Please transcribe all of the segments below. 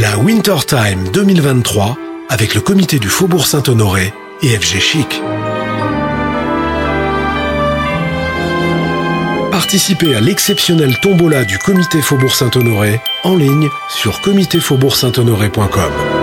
La Winter Time 2023 avec le comité du Faubourg Saint-Honoré et FG Chic. Participez à l'exceptionnel tombola du comité Faubourg Saint-Honoré en ligne sur comitéfaubourg-saint-honoré.com.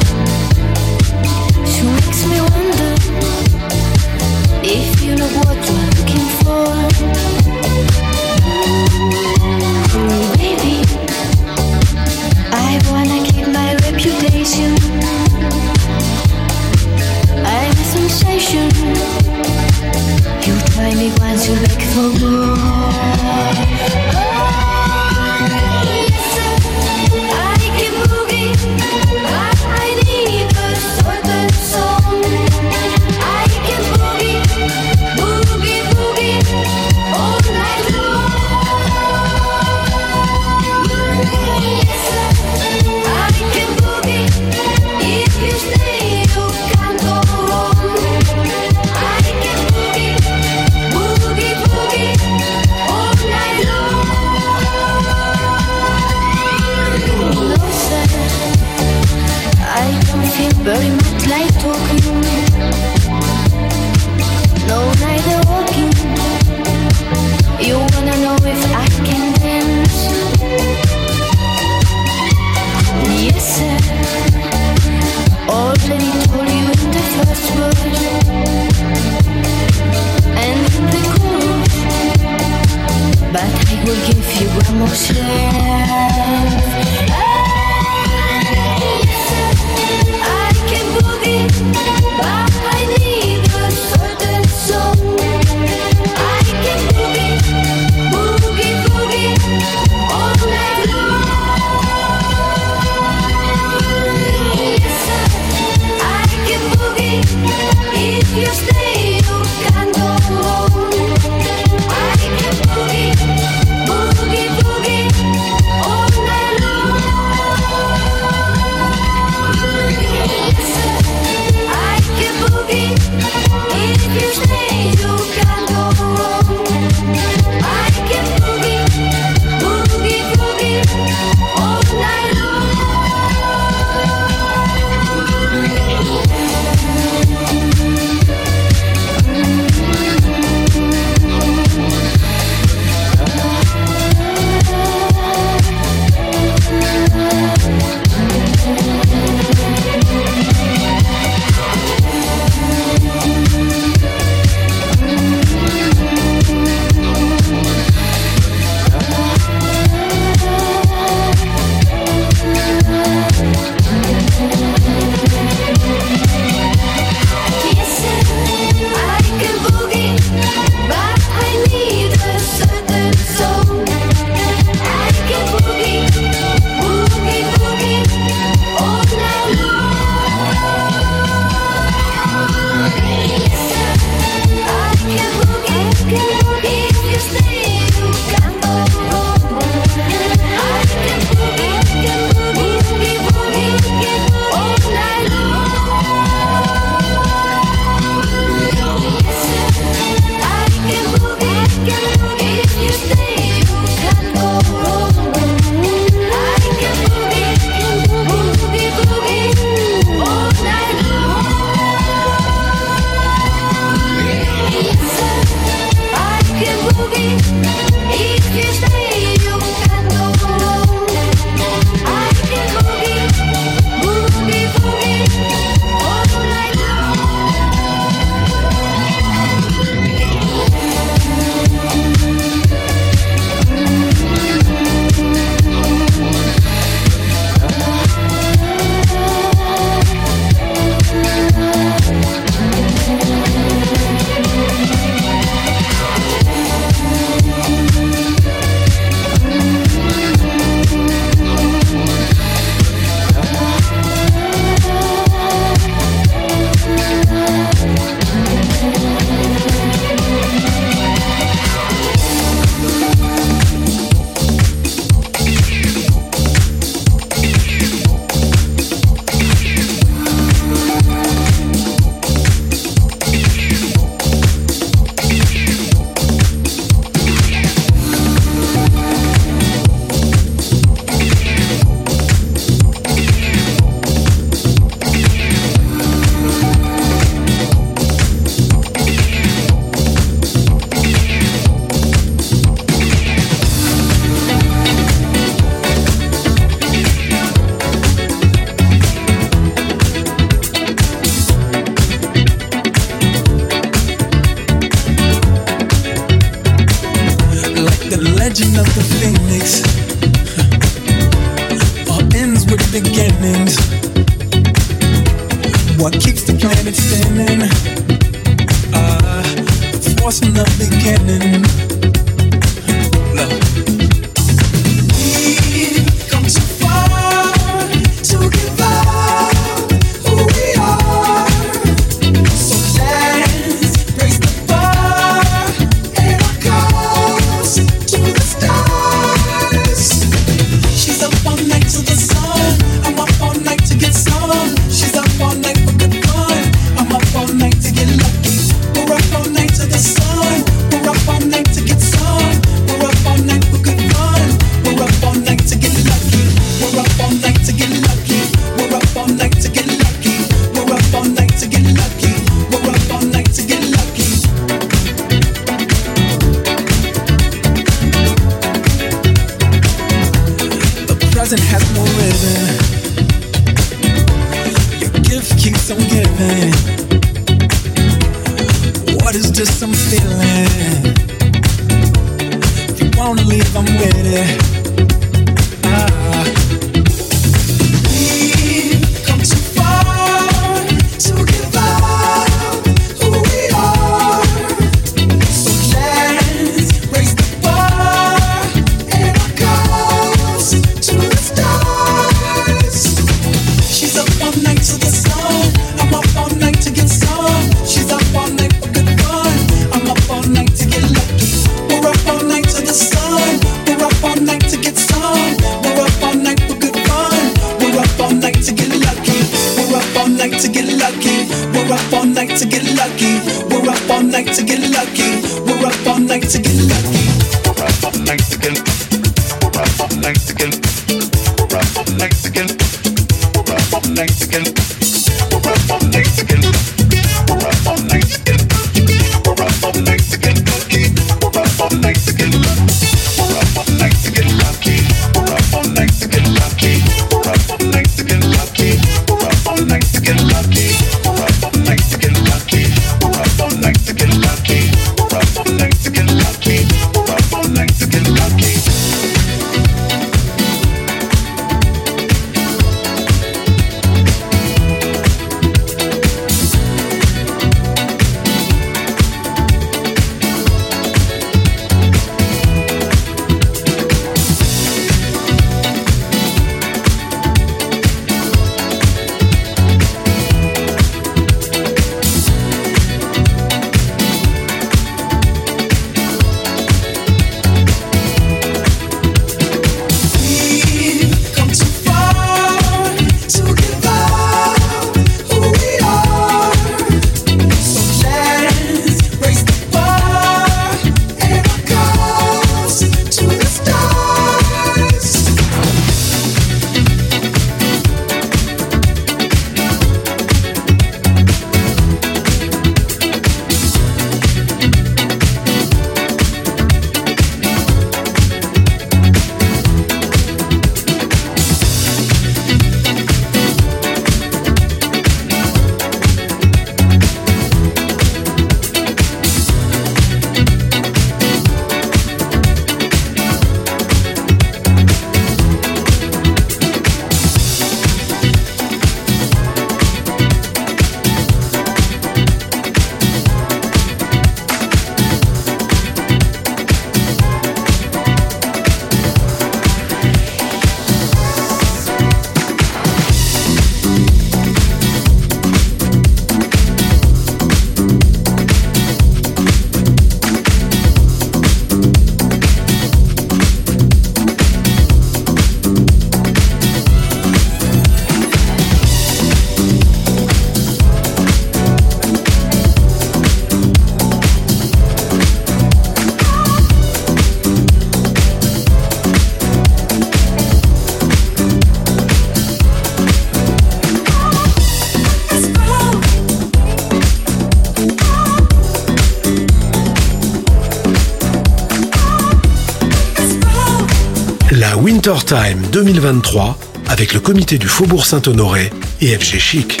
Time 2023 avec le comité du Faubourg Saint-Honoré et FG Chic.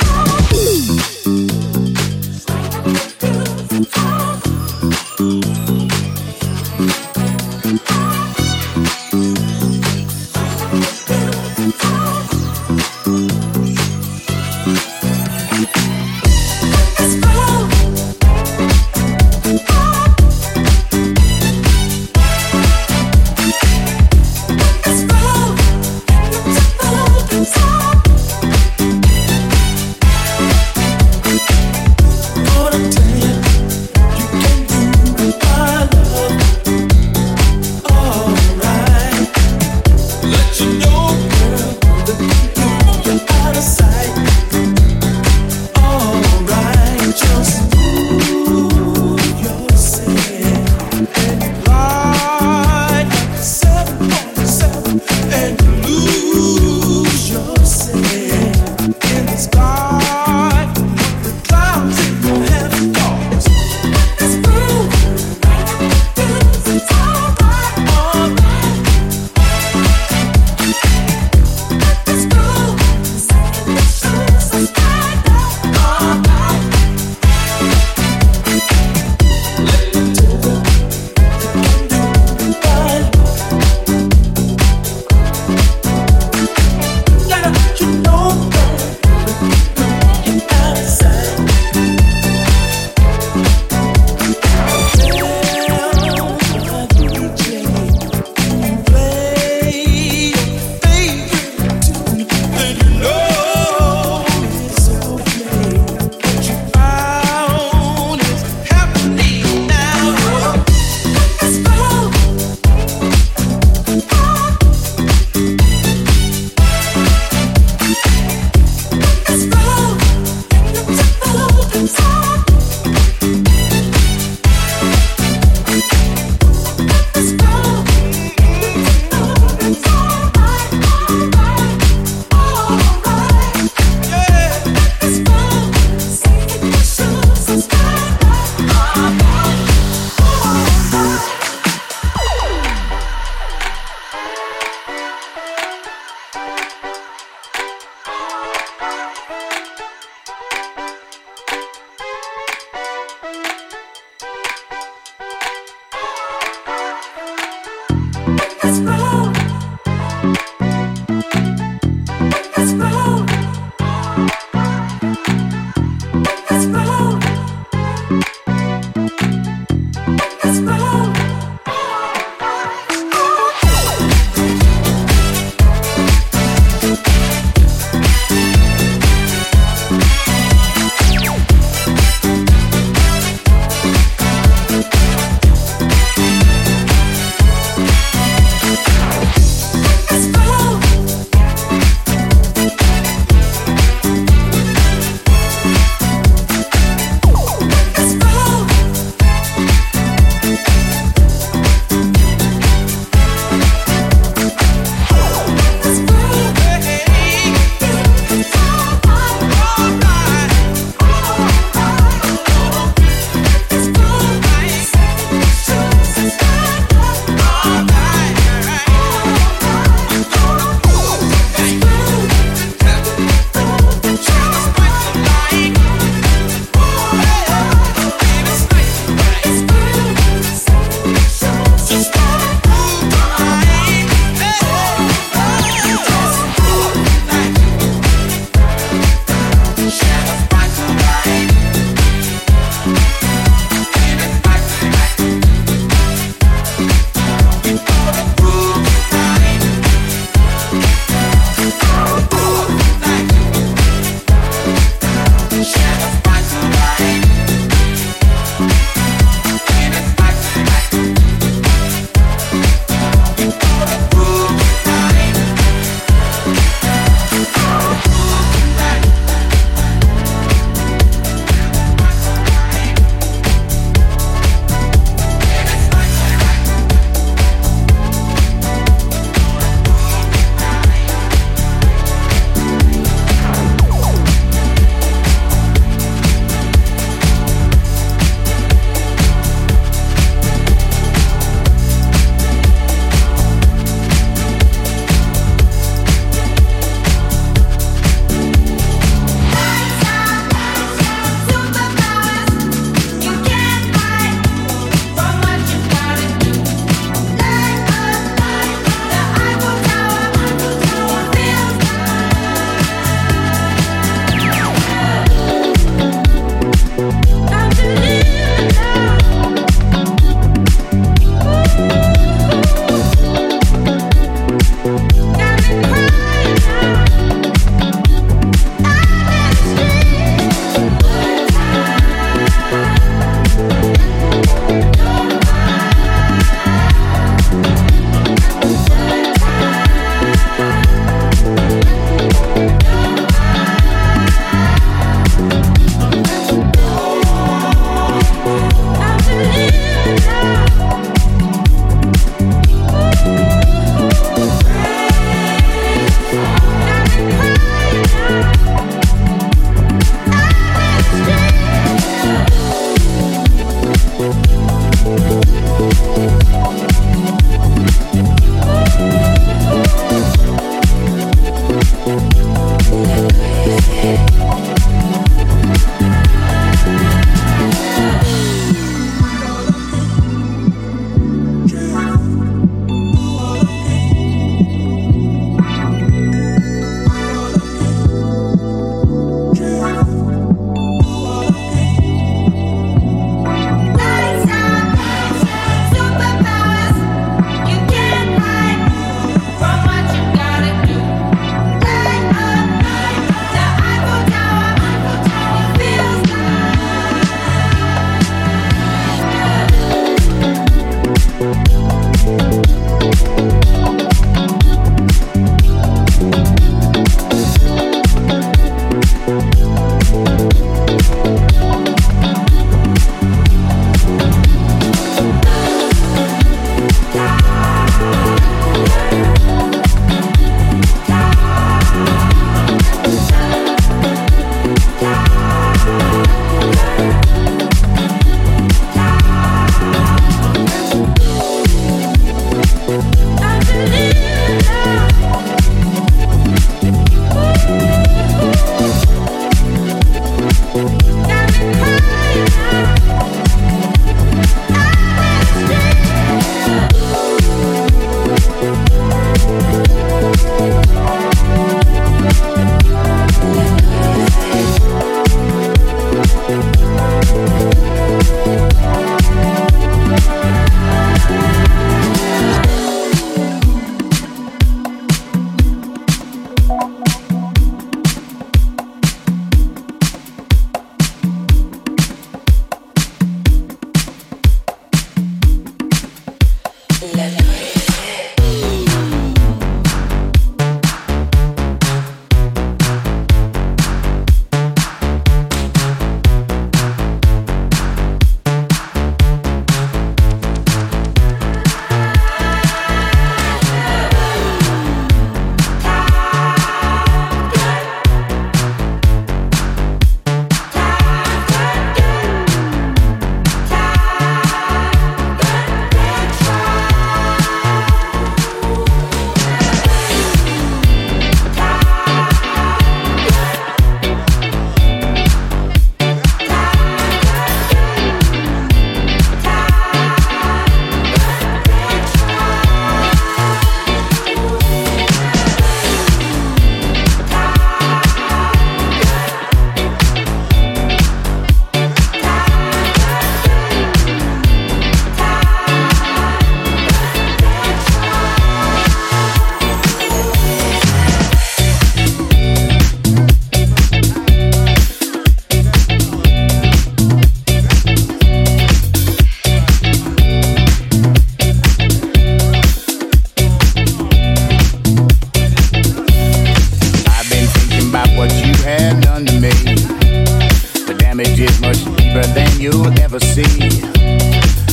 You'll ever see.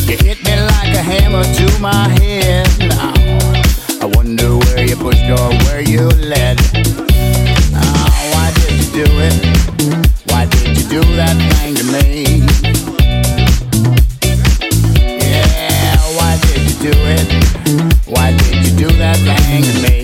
You hit me like a hammer to my head now. I wonder where you pushed or where you led. Oh, why did you do it? Why did you do that thing to me? Yeah, why did you do it? Why did you do that thing to me?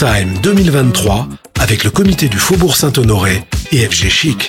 Time 2023 avec le comité du Faubourg Saint-Honoré et FG Chic.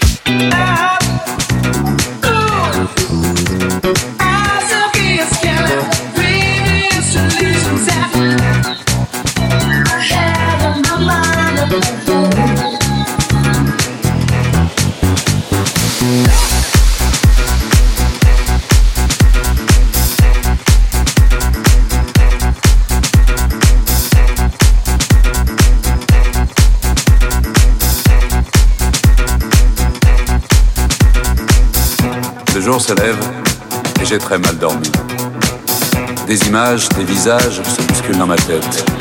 Se lève et j'ai très mal dormi. Des images, des visages se bousculent dans ma tête.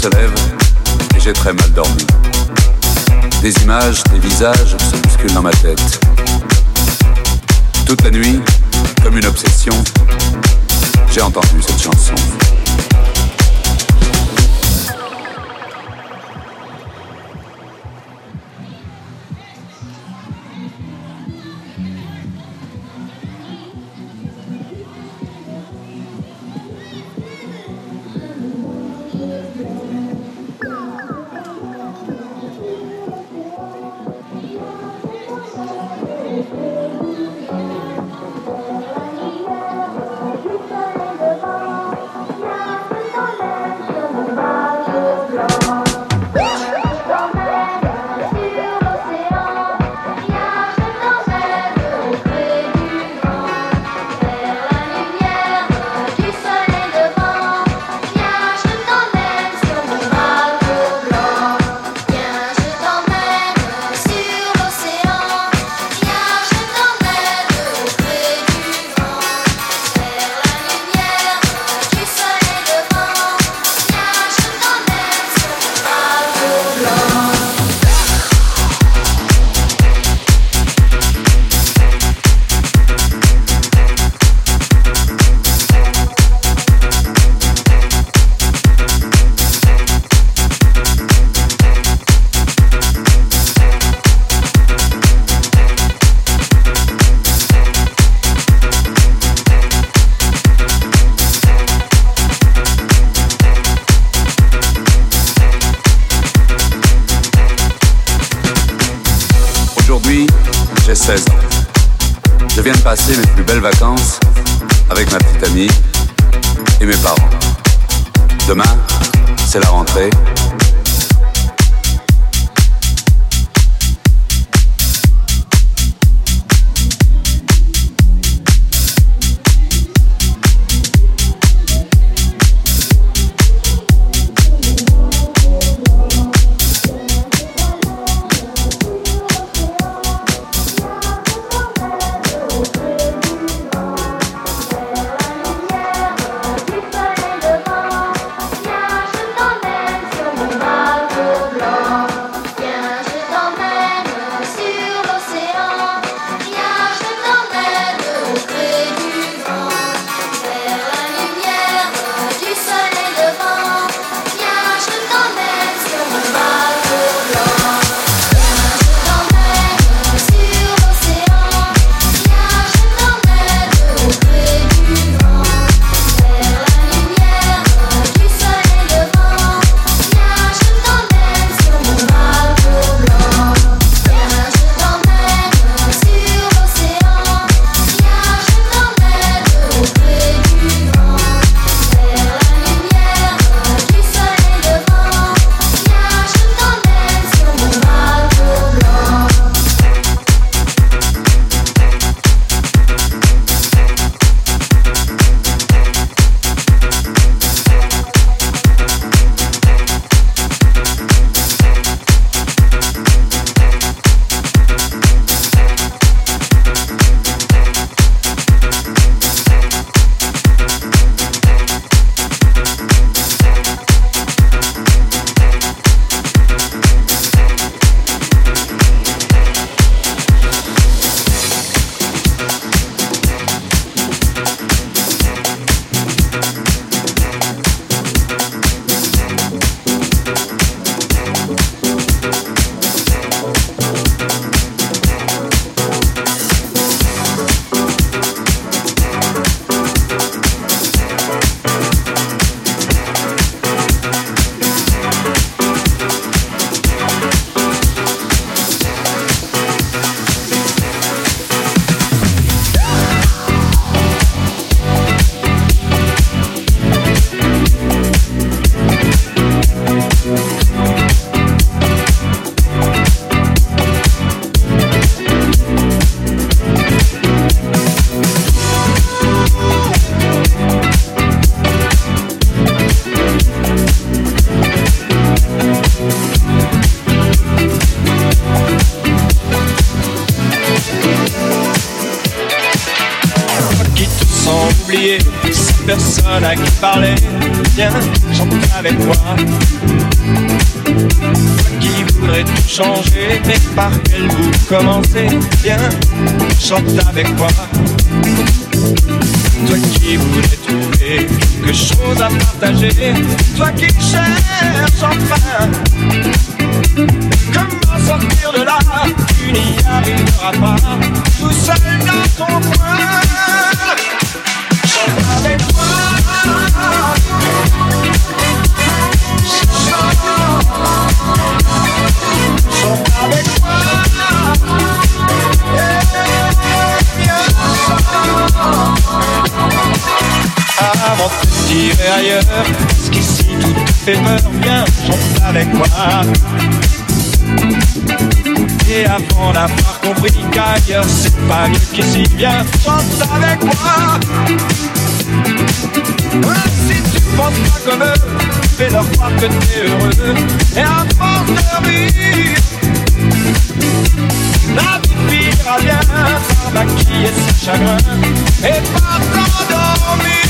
se lève et j'ai très mal dormi. Des images, des visages se bousculent dans ma tête. Toute la nuit, comme une obsession, j'ai entendu cette chanson. À qui parler. Viens, chante avec moi. Qui voudrait tout changer, mais par quel bout commencer? Viens, chante avec moi. Toi qui voudrais trouver quelque chose à partager, toi qui cherches enfin comment sortir de là, tu n'y arriveras pas, tout seul dans ton coin. Chante avec moi. Ailleurs, ce qu'ici tout fait peur, viens, chante avec moi. Et avant d'avoir compris qu'ailleurs c'est pas mieux qu'ici, viens, chante avec moi. Si tu penses pas comme eux, fais-leur croire que t'es heureux. Et à force de rire, la vie finira bien par maquiller ses chagrins et par t'endormir.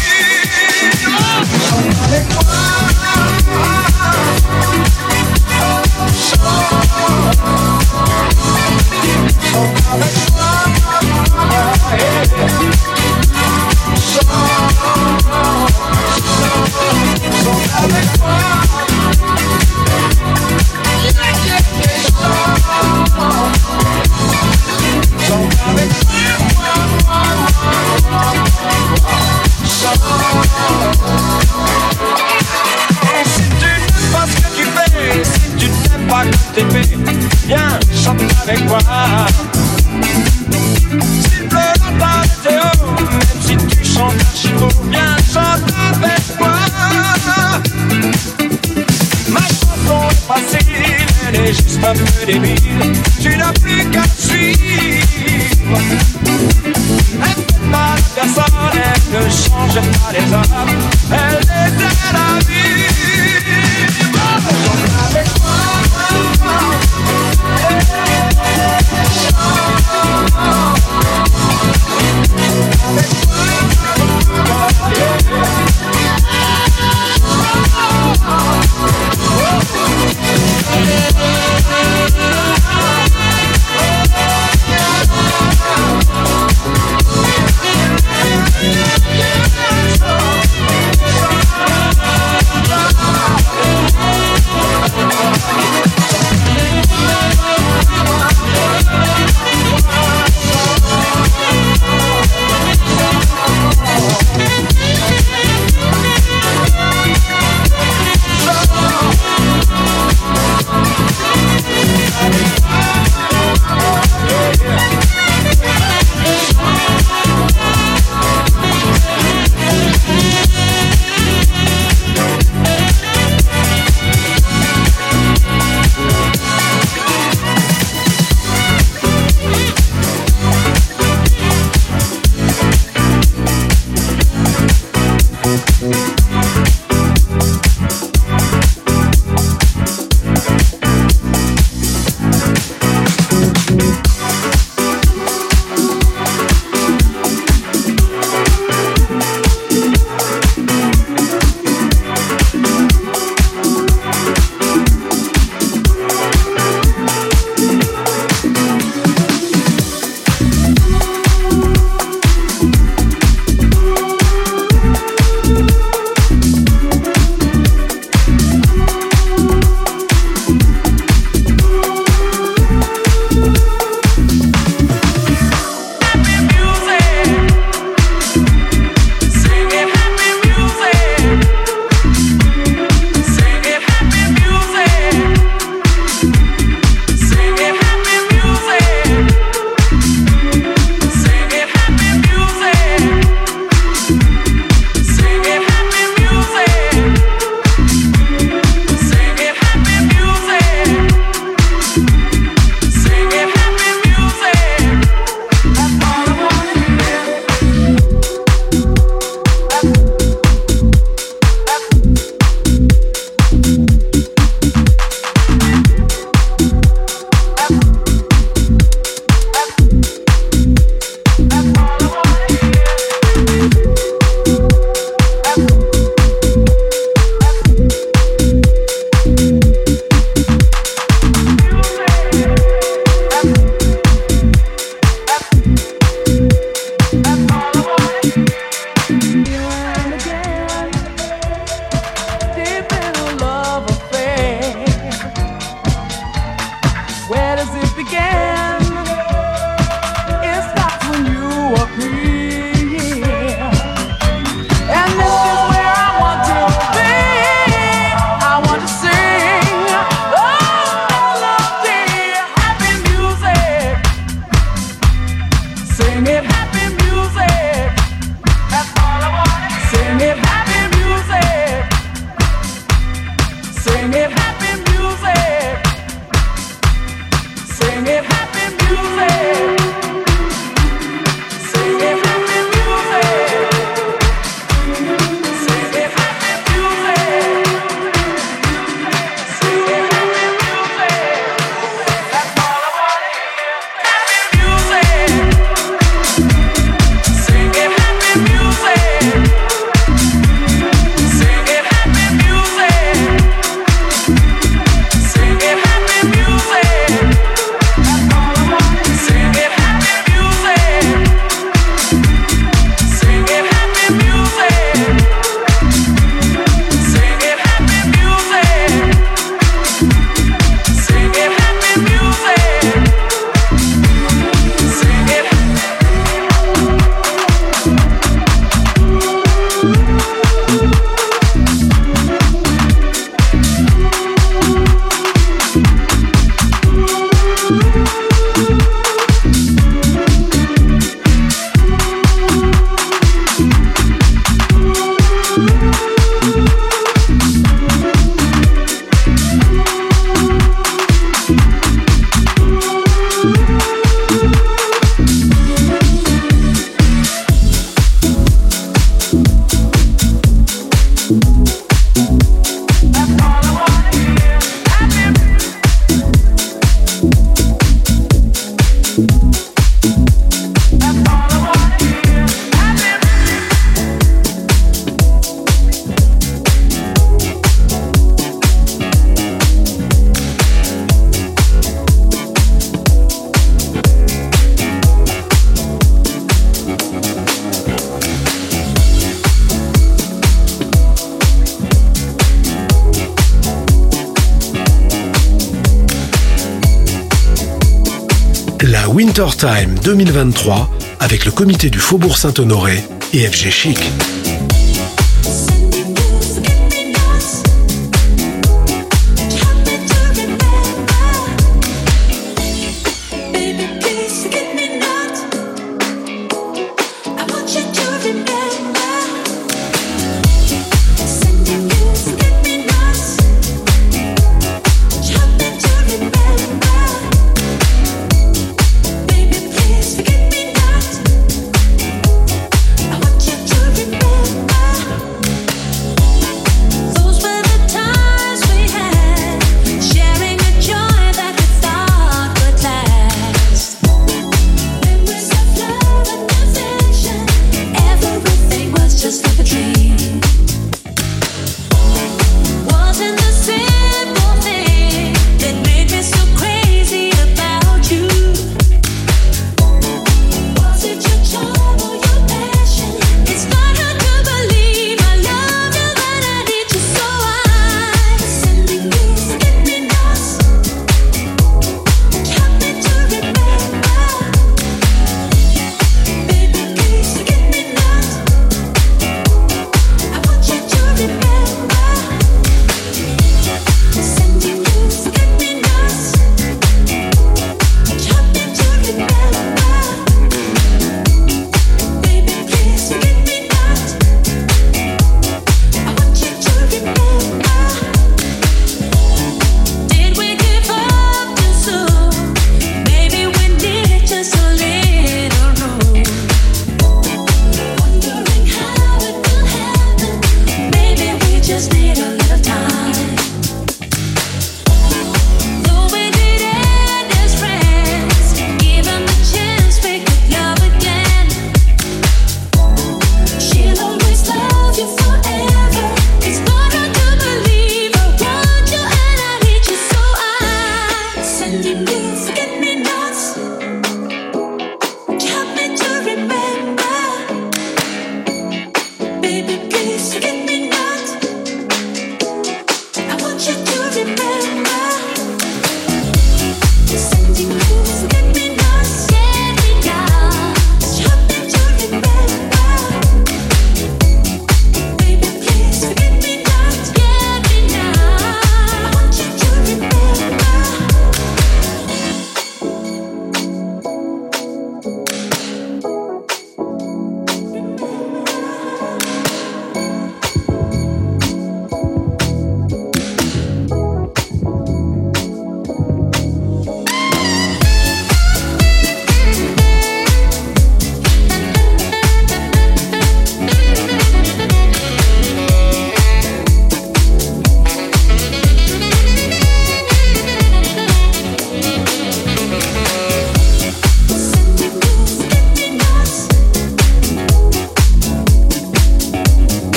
Time 2023 avec le comité du Faubourg Saint-Honoré et FG Chic.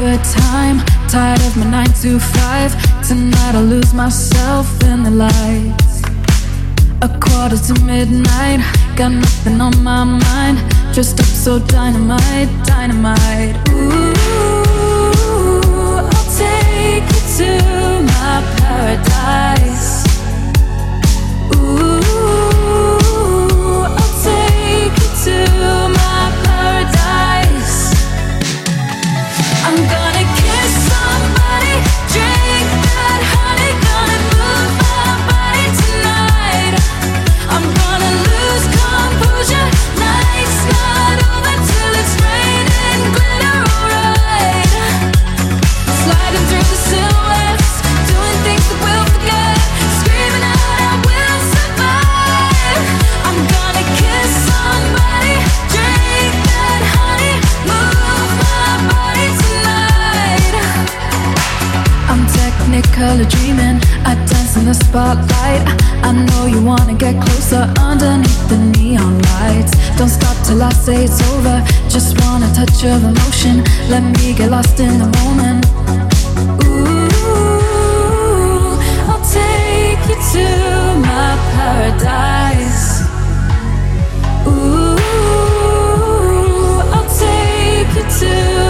Overtime. Tired of my nine to five. Tonight I'll lose myself in the lights. A quarter to midnight. Got nothing on my mind. Dressed up so dynamite, dynamite. Ooh, I'll take you to my paradise. Color dreaming. I dance in the spotlight. I know you wanna get closer underneath the neon lights. Don't stop till I say it's over. Just want a touch of emotion. Let me get lost in the moment. Ooh, I'll take you to my paradise. Ooh, I'll take you to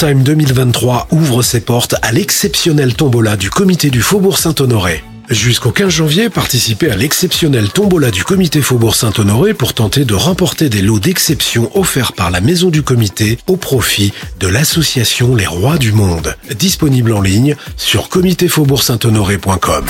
Time 2023 ouvre ses portes à l'exceptionnel tombola du comité du Faubourg Saint-Honoré. Jusqu'au 15 janvier, participez à l'exceptionnel tombola du comité Faubourg Saint-Honoré pour tenter de remporter des lots d'exception offerts par la maison du comité au profit de l'association Les Rois du Monde. Disponible en ligne sur comitéfaubourg-saint-honoré.com.